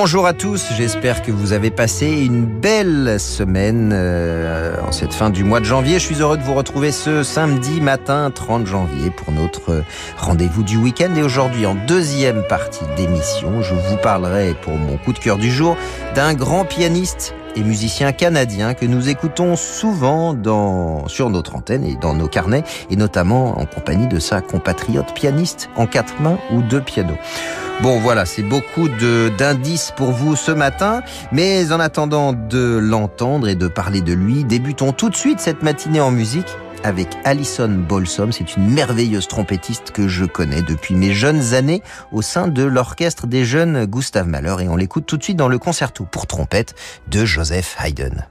Bonjour à tous, j'espère que vous avez passé une belle semaine euh, en cette fin du mois de janvier. Je suis heureux de vous retrouver ce samedi matin 30 janvier pour notre rendez-vous du week-end. Et aujourd'hui, en deuxième partie d'émission, je vous parlerai pour mon coup de cœur du jour d'un grand pianiste et musicien canadien que nous écoutons souvent dans, sur notre antenne et dans nos carnets, et notamment en compagnie de sa compatriote pianiste en quatre mains ou deux pianos. Bon voilà, c'est beaucoup d'indices pour vous ce matin, mais en attendant de l'entendre et de parler de lui, débutons tout de suite cette matinée en musique avec Alison Bolsom. C'est une merveilleuse trompettiste que je connais depuis mes jeunes années au sein de l'orchestre des jeunes Gustave Mahler et on l'écoute tout de suite dans le concerto pour trompette de Joseph Haydn.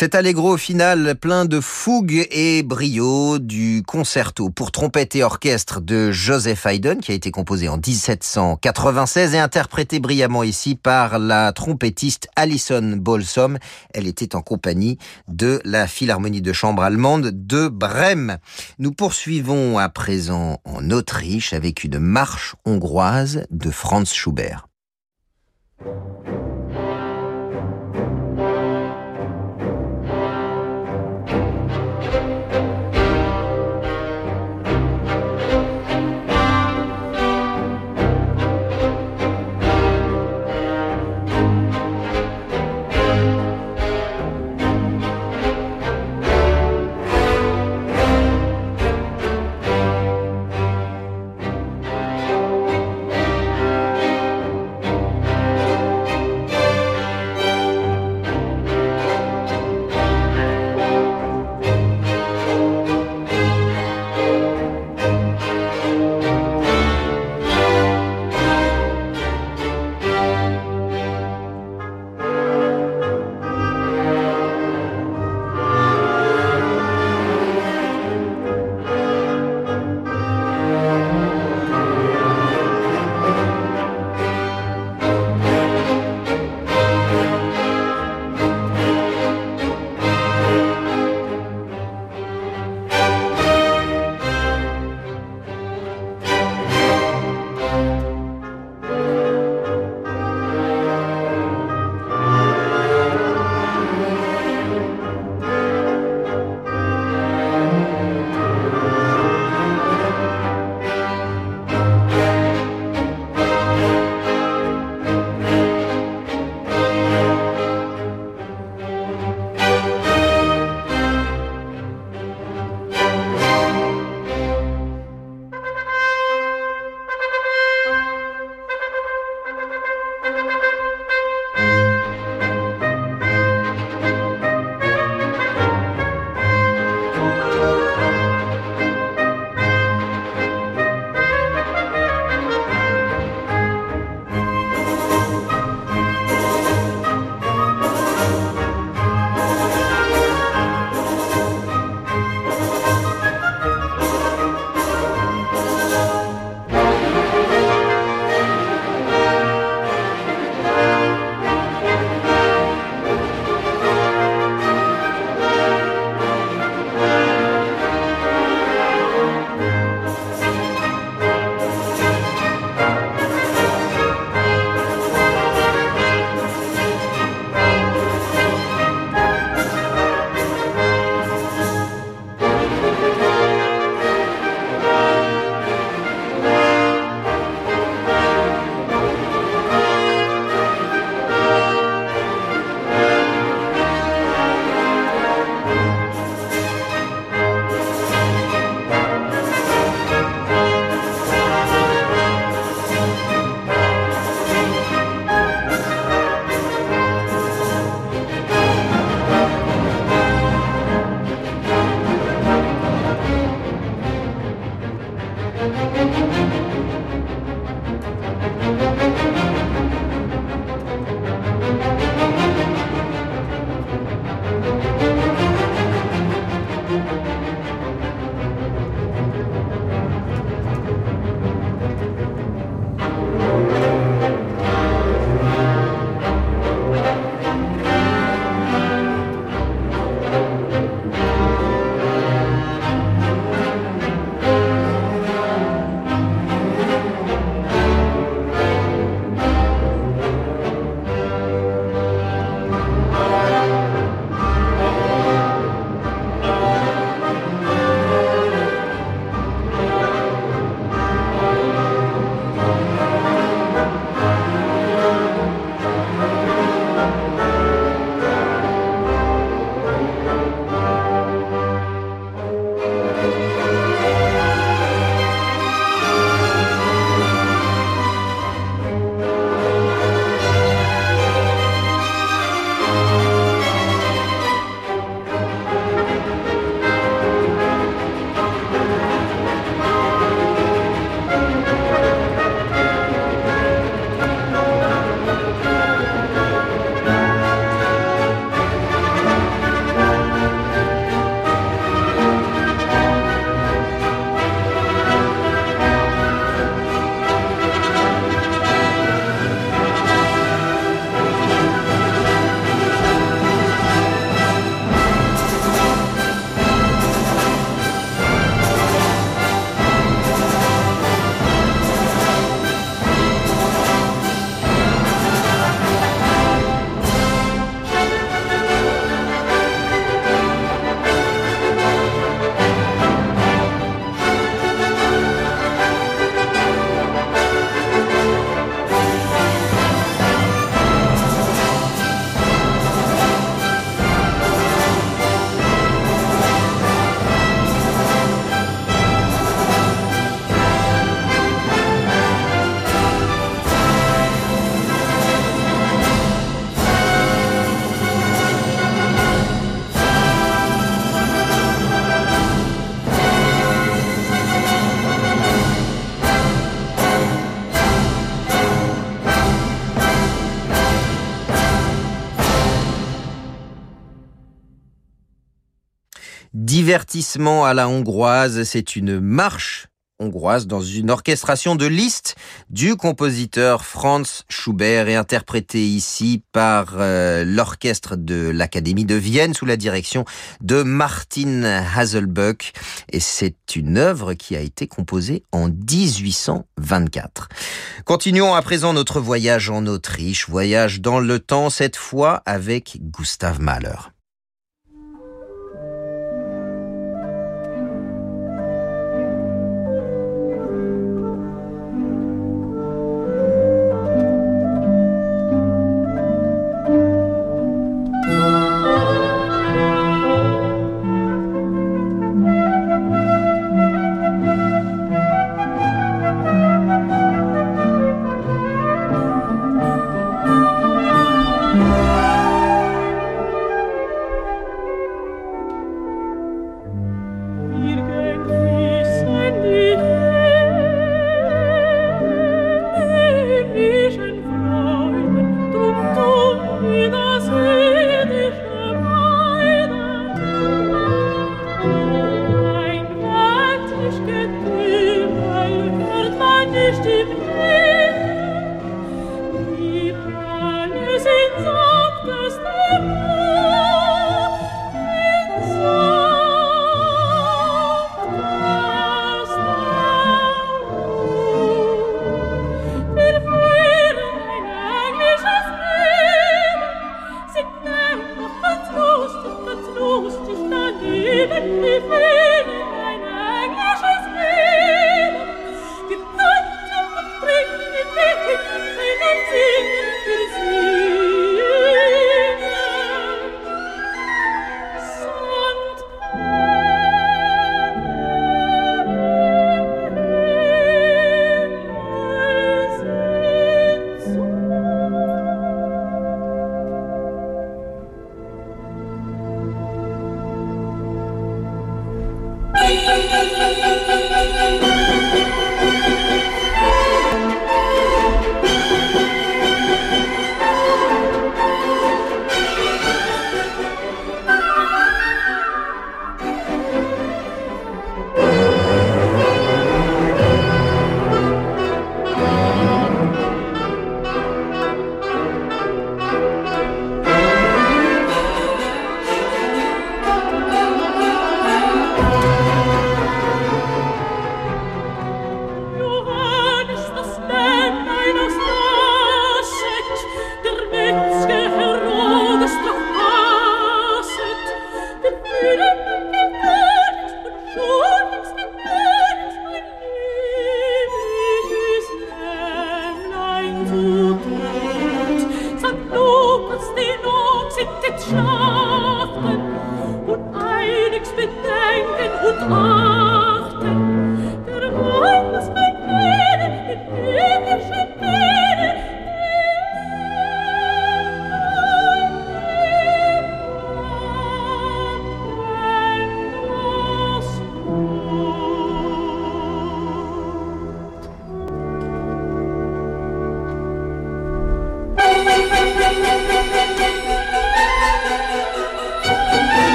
Cet allegro final plein de fougue et brio du concerto pour trompette et orchestre de Joseph Haydn qui a été composé en 1796 et interprété brillamment ici par la trompettiste Alison Balsom. Elle était en compagnie de la Philharmonie de chambre allemande de Brême. Nous poursuivons à présent en Autriche avec une marche hongroise de Franz Schubert. Divertissement à la hongroise, c'est une marche hongroise dans une orchestration de Liszt du compositeur Franz Schubert et interprété ici par euh, l'orchestre de l'Académie de Vienne sous la direction de Martin Haselböck et c'est une œuvre qui a été composée en 1824. Continuons à présent notre voyage en Autriche, voyage dans le temps cette fois avec Gustav Mahler.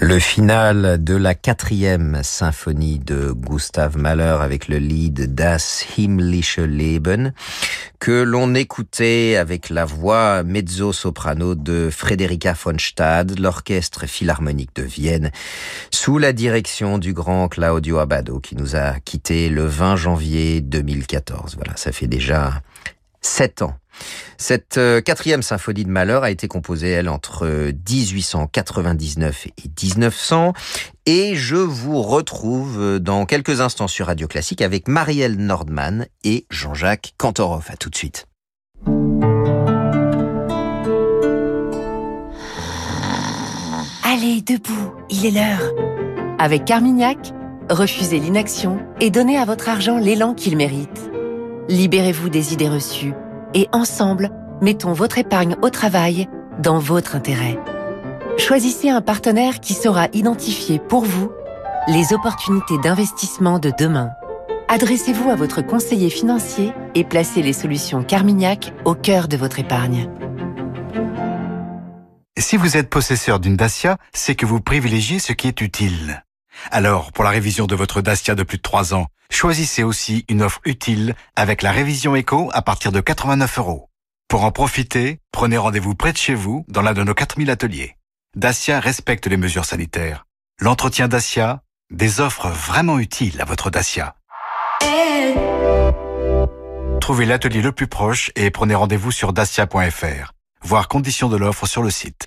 Le final de la quatrième symphonie de Gustav Mahler avec le lead Das himmlische Leben que l'on écoutait avec la voix mezzo-soprano de Frederica von Stade, l'orchestre philharmonique de Vienne, sous la direction du grand Claudio Abbado qui nous a quittés le 20 janvier 2014. Voilà, ça fait déjà sept ans cette euh, quatrième symphonie de Malheur a été composée, elle, entre 1899 et 1900. Et je vous retrouve euh, dans quelques instants sur Radio Classique avec Marielle Nordman et Jean-Jacques Cantoroff. À tout de suite. Allez, debout, il est l'heure. Avec Carmignac, refusez l'inaction et donnez à votre argent l'élan qu'il mérite. Libérez-vous des idées reçues et ensemble, mettons votre épargne au travail dans votre intérêt. Choisissez un partenaire qui saura identifier pour vous les opportunités d'investissement de demain. Adressez-vous à votre conseiller financier et placez les solutions Carmignac au cœur de votre épargne. Si vous êtes possesseur d'une Dacia, c'est que vous privilégiez ce qui est utile. Alors, pour la révision de votre Dacia de plus de 3 ans, choisissez aussi une offre utile avec la révision éco à partir de 89 euros. Pour en profiter, prenez rendez-vous près de chez vous dans l'un de nos 4000 ateliers. Dacia respecte les mesures sanitaires. L'entretien Dacia, des offres vraiment utiles à votre Dacia. Trouvez l'atelier le plus proche et prenez rendez-vous sur dacia.fr. Voir conditions de l'offre sur le site.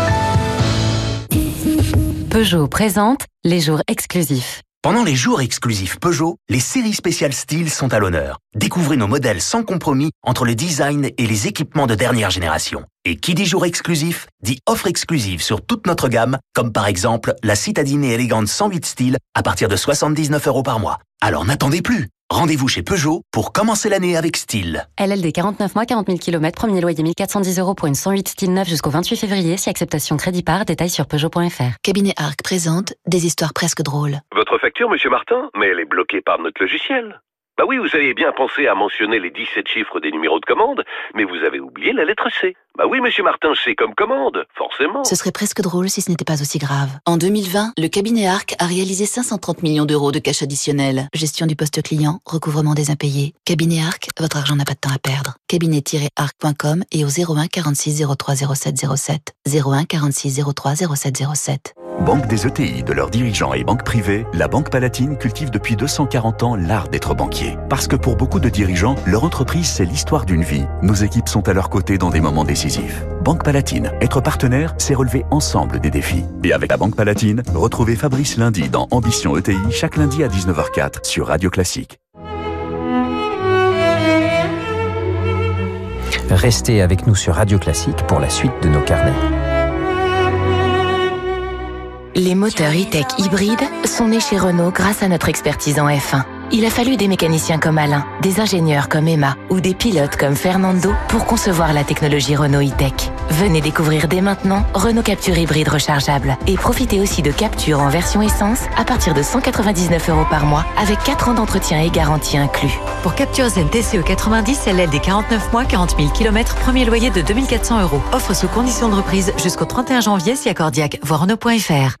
Peugeot présente les jours exclusifs. Pendant les jours exclusifs Peugeot, les séries spéciales style sont à l'honneur. Découvrez nos modèles sans compromis entre le design et les équipements de dernière génération. Et qui dit jour exclusif, dit offre exclusive sur toute notre gamme, comme par exemple la citadine et élégante 108 style à partir de 79 euros par mois. Alors n'attendez plus Rendez-vous chez Peugeot pour commencer l'année avec style. LLD 49 mois, 40 000 km, premier loyer 1410 euros pour une 108 style neuf jusqu'au 28 février, si acceptation crédit par, détail sur Peugeot.fr. Cabinet Arc présente des histoires presque drôles. Votre facture, monsieur Martin Mais elle est bloquée par notre logiciel. Bah oui, vous avez bien pensé à mentionner les 17 chiffres des numéros de commande, mais vous avez oublié la lettre C. Bah oui, monsieur Martin, c'est comme commande, forcément. Ce serait presque drôle si ce n'était pas aussi grave. En 2020, le cabinet ARC a réalisé 530 millions d'euros de cash additionnel. Gestion du poste client, recouvrement des impayés. Cabinet ARC, votre argent n'a pas de temps à perdre. Cabinet-arc.com et au 01 46 03 07 07. 01 46 03 07 07. Banque des ETI, de leurs dirigeants et banques privées, la Banque Palatine cultive depuis 240 ans l'art d'être banquier. Parce que pour beaucoup de dirigeants, leur entreprise, c'est l'histoire d'une vie. Nos équipes sont à leur côté dans des moments décisifs. Banque Palatine, être partenaire, c'est relever ensemble des défis. Et avec la Banque Palatine, retrouvez Fabrice lundi dans Ambition ETI, chaque lundi à 19h04 sur Radio Classique. Restez avec nous sur Radio Classique pour la suite de nos carnets. Les moteurs e-tech hybrides sont nés chez Renault grâce à notre expertise en F1. Il a fallu des mécaniciens comme Alain, des ingénieurs comme Emma ou des pilotes comme Fernando pour concevoir la technologie Renault e-tech. Venez découvrir dès maintenant Renault Capture hybride rechargeable et profitez aussi de Capture en version essence à partir de 199 euros par mois avec 4 ans d'entretien et garantie inclus. Pour Capture Zen TCE 90, LL des 49 mois, 40 000 km, premier loyer de 2400 euros. Offre sous condition de reprise jusqu'au 31 janvier si accordiaque. Voir Renault.fr.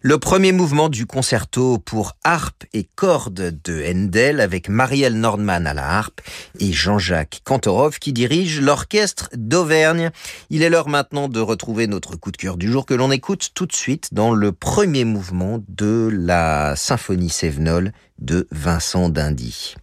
Le premier mouvement du concerto pour harpe et cordes de Handel avec Marielle Nordman à la harpe et Jean-Jacques Kantorov qui dirige l'orchestre d'Auvergne. Il est l'heure maintenant de retrouver notre coup de cœur du jour que l'on écoute tout de suite dans le premier mouvement de la symphonie Sévenol de Vincent Dindy.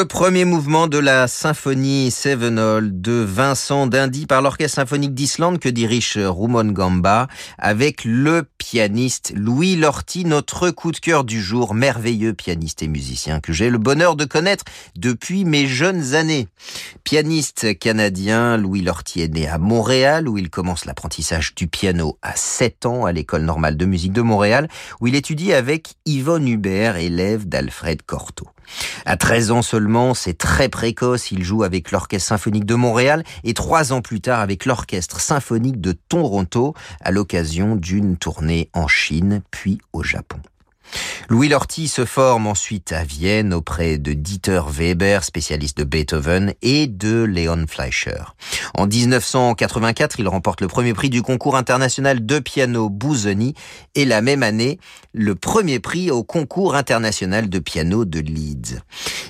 Le premier mouvement de la symphonie Sevenol de Vincent Dindy par l'Orchestre symphonique d'Islande que dirige Rumon Gamba avec le pianiste Louis Lorty, notre coup de cœur du jour, merveilleux pianiste et musicien que j'ai le bonheur de connaître depuis mes jeunes années. Pianiste canadien, Louis Lorty est né à Montréal où il commence l'apprentissage du piano à 7 ans à l'école normale de musique de Montréal où il étudie avec Yvonne Hubert, élève d'Alfred Cortot. À 13 ans seulement, c'est très précoce, il joue avec l'Orchestre symphonique de Montréal et trois ans plus tard avec l'Orchestre symphonique de Toronto à l'occasion d'une tournée en Chine puis au Japon. Louis Lorty se forme ensuite à Vienne auprès de Dieter Weber, spécialiste de Beethoven, et de Leon Fleischer. En 1984, il remporte le premier prix du concours international de piano Bouzoni et la même année, le premier prix au concours international de piano de Leeds.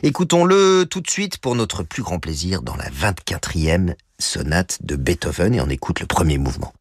Écoutons-le tout de suite pour notre plus grand plaisir dans la 24e sonate de Beethoven et on écoute le premier mouvement.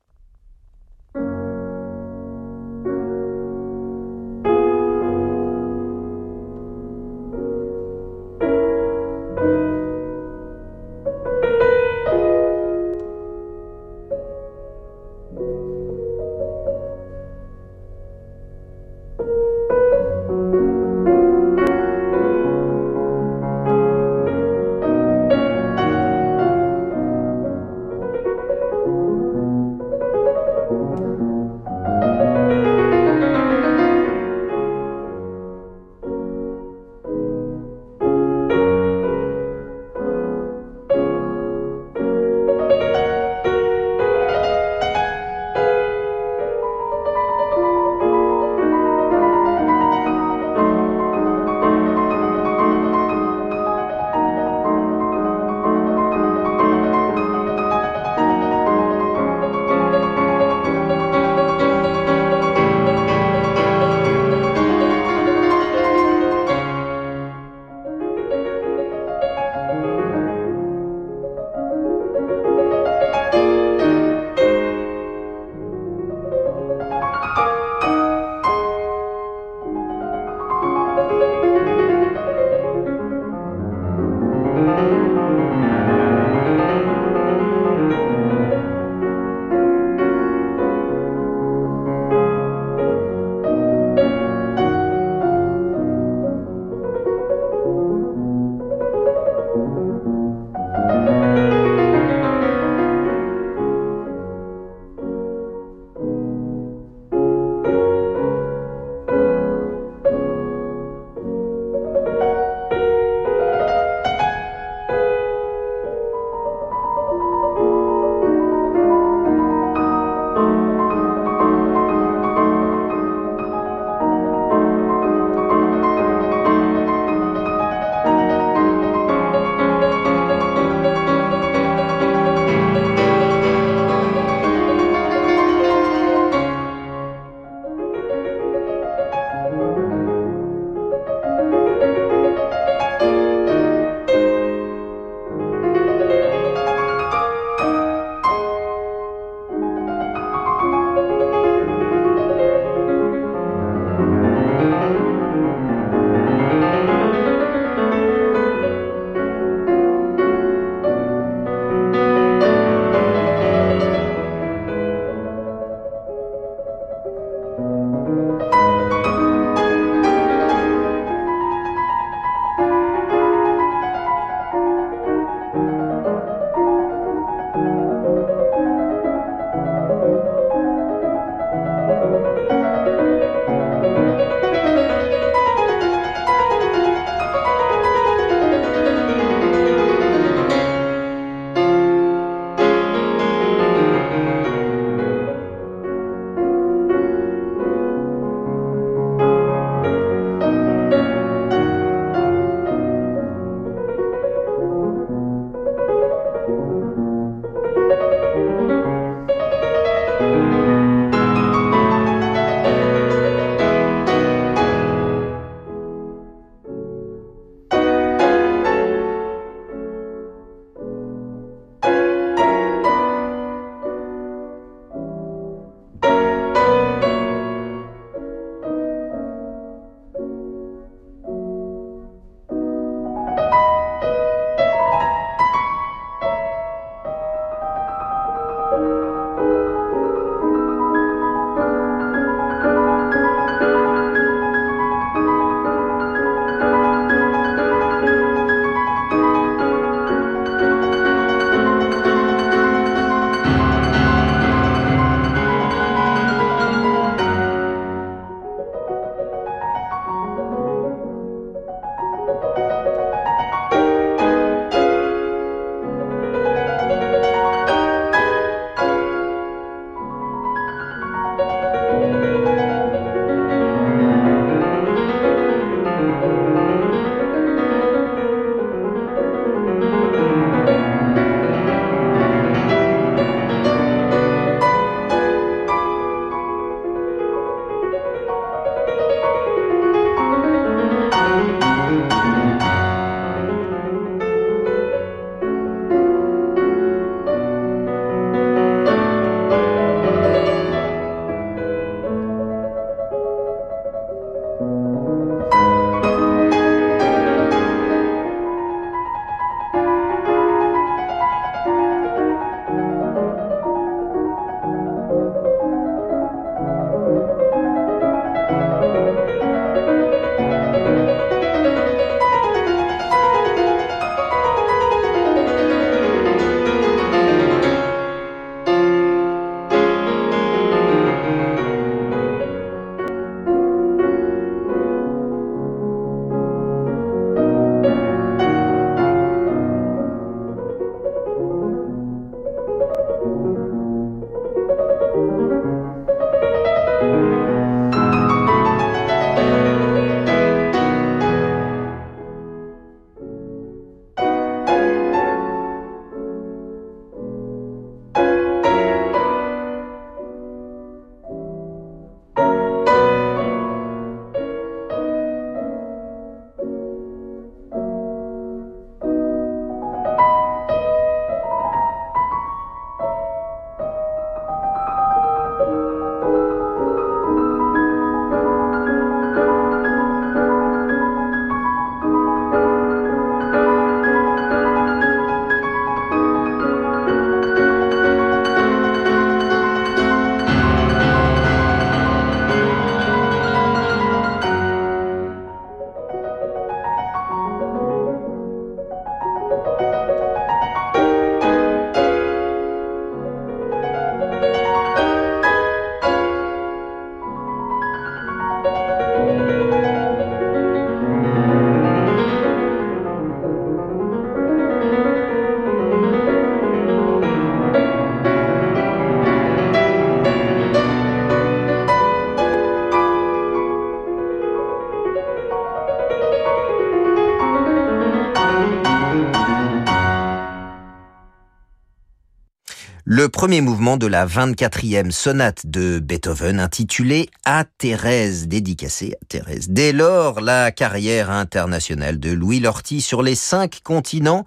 Premier mouvement de la 24e sonate de Beethoven intitulée À Thérèse, dédicacée à Thérèse. Dès lors, la carrière internationale de Louis Lorty sur les cinq continents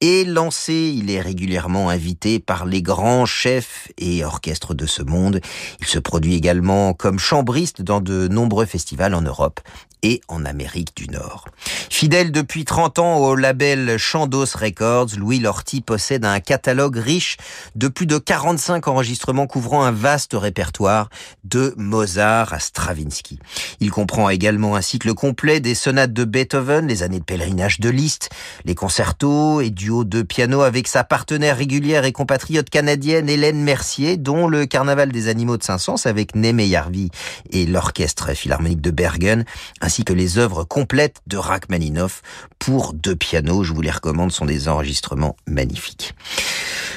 est lancée. Il est régulièrement invité par les grands chefs et orchestres de ce monde. Il se produit également comme chambriste dans de nombreux festivals en Europe et en Amérique du Nord. Fidèle depuis 30 ans au label Chandos Records, Louis Lorty possède un catalogue riche de plus de 45 enregistrements couvrant un vaste répertoire de Mozart à Stravinsky. Il comprend également un cycle complet des sonates de Beethoven, les années de pèlerinage de Liszt, les concertos et duos de piano avec sa partenaire régulière et compatriote canadienne Hélène Mercier, dont le Carnaval des animaux de Saint-Saëns avec Némé Yarvi et l'Orchestre Philharmonique de Bergen, ainsi que les œuvres complètes de Rachmaninoff pour deux pianos. Je vous les recommande, sont des enregistrements magnifiques.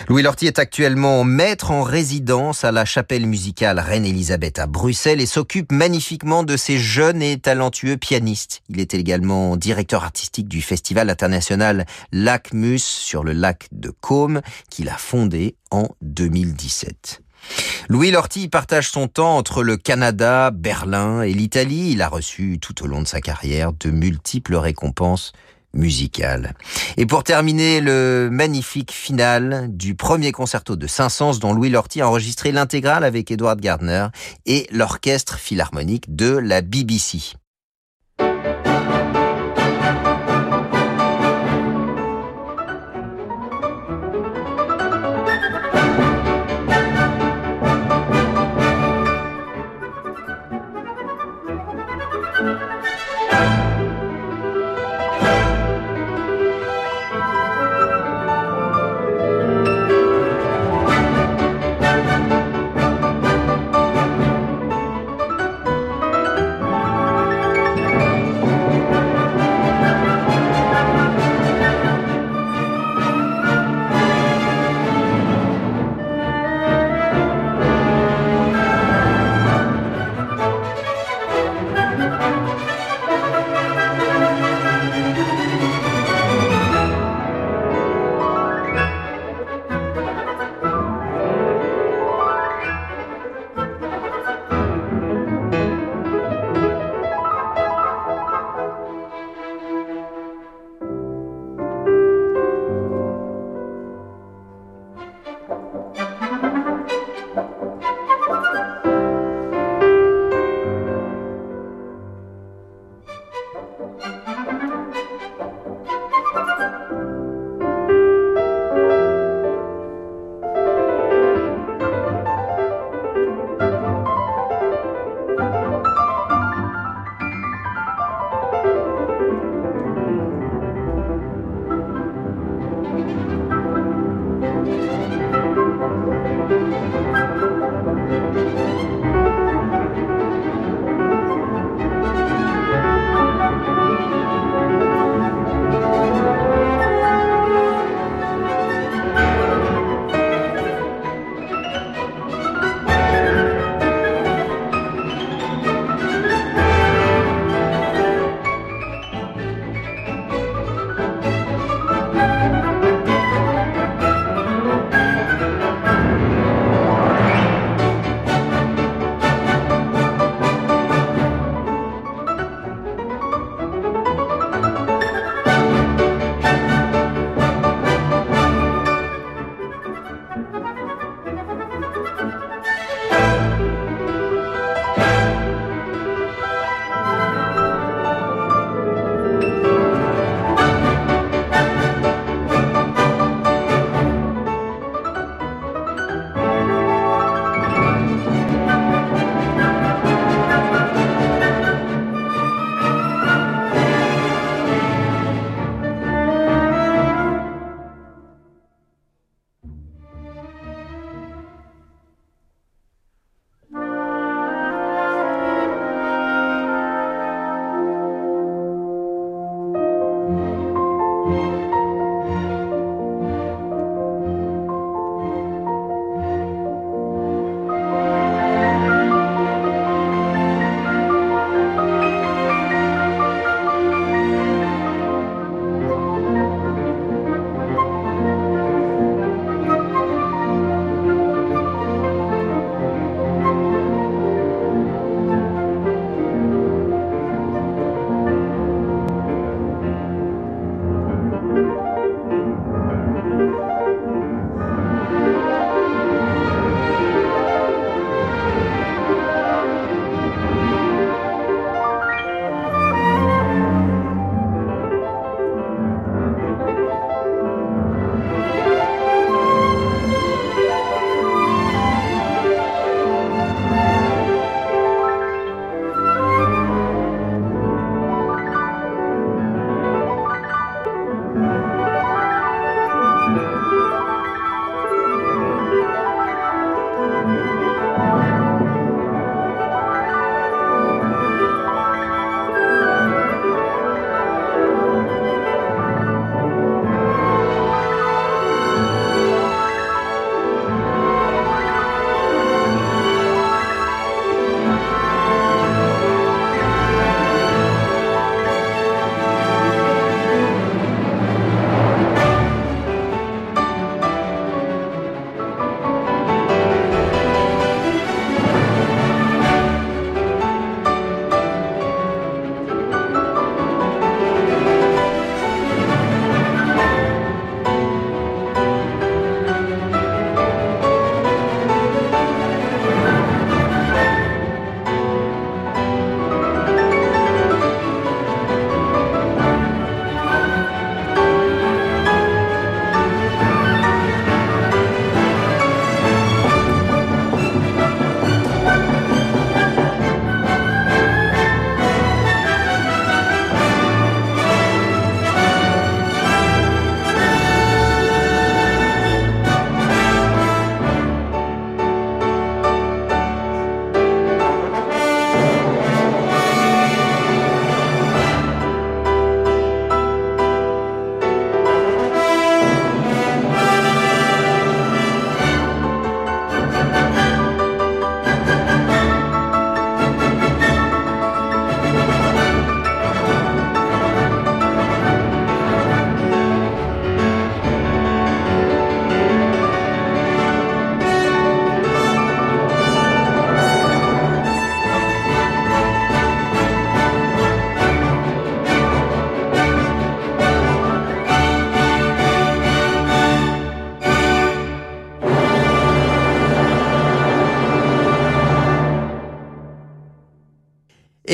Louis Lorty est actuellement maître en résidence à la chapelle musicale Reine-Élisabeth à Bruxelles et s'occupe magnifiquement de ces jeunes et talentueux pianistes. Il est également directeur artistique du festival international Sur le lac de Côme qu'il a fondé en 2017. Louis Lorty partage son temps entre le Canada, Berlin et l'Italie. Il a reçu tout au long de sa carrière de multiples récompenses musicales. Et pour terminer, le magnifique final du premier concerto de Saint-Saëns dont Louis Lorty a enregistré l'intégrale avec Edward Gardner et l'orchestre philharmonique de la BBC.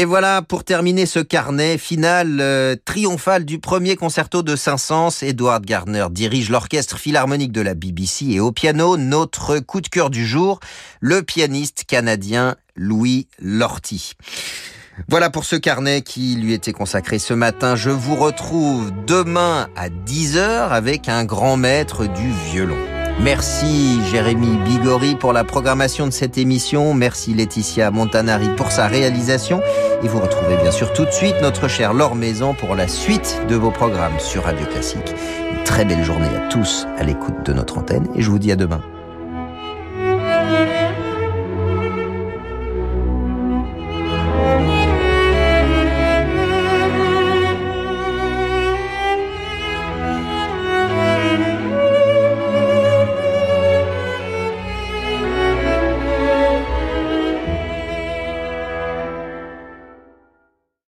Et voilà pour terminer ce carnet final euh, triomphal du premier concerto de Saint-Saëns. Edward Gardner dirige l'orchestre philharmonique de la BBC et au piano, notre coup de cœur du jour, le pianiste canadien Louis Lorty. Voilà pour ce carnet qui lui était consacré ce matin. Je vous retrouve demain à 10h avec un grand maître du violon. Merci Jérémy Bigori pour la programmation de cette émission. Merci Laetitia Montanari pour sa réalisation. Et vous retrouvez bien sûr tout de suite notre chère Laure Maison pour la suite de vos programmes sur Radio Classique. Une très belle journée à tous à l'écoute de notre antenne et je vous dis à demain.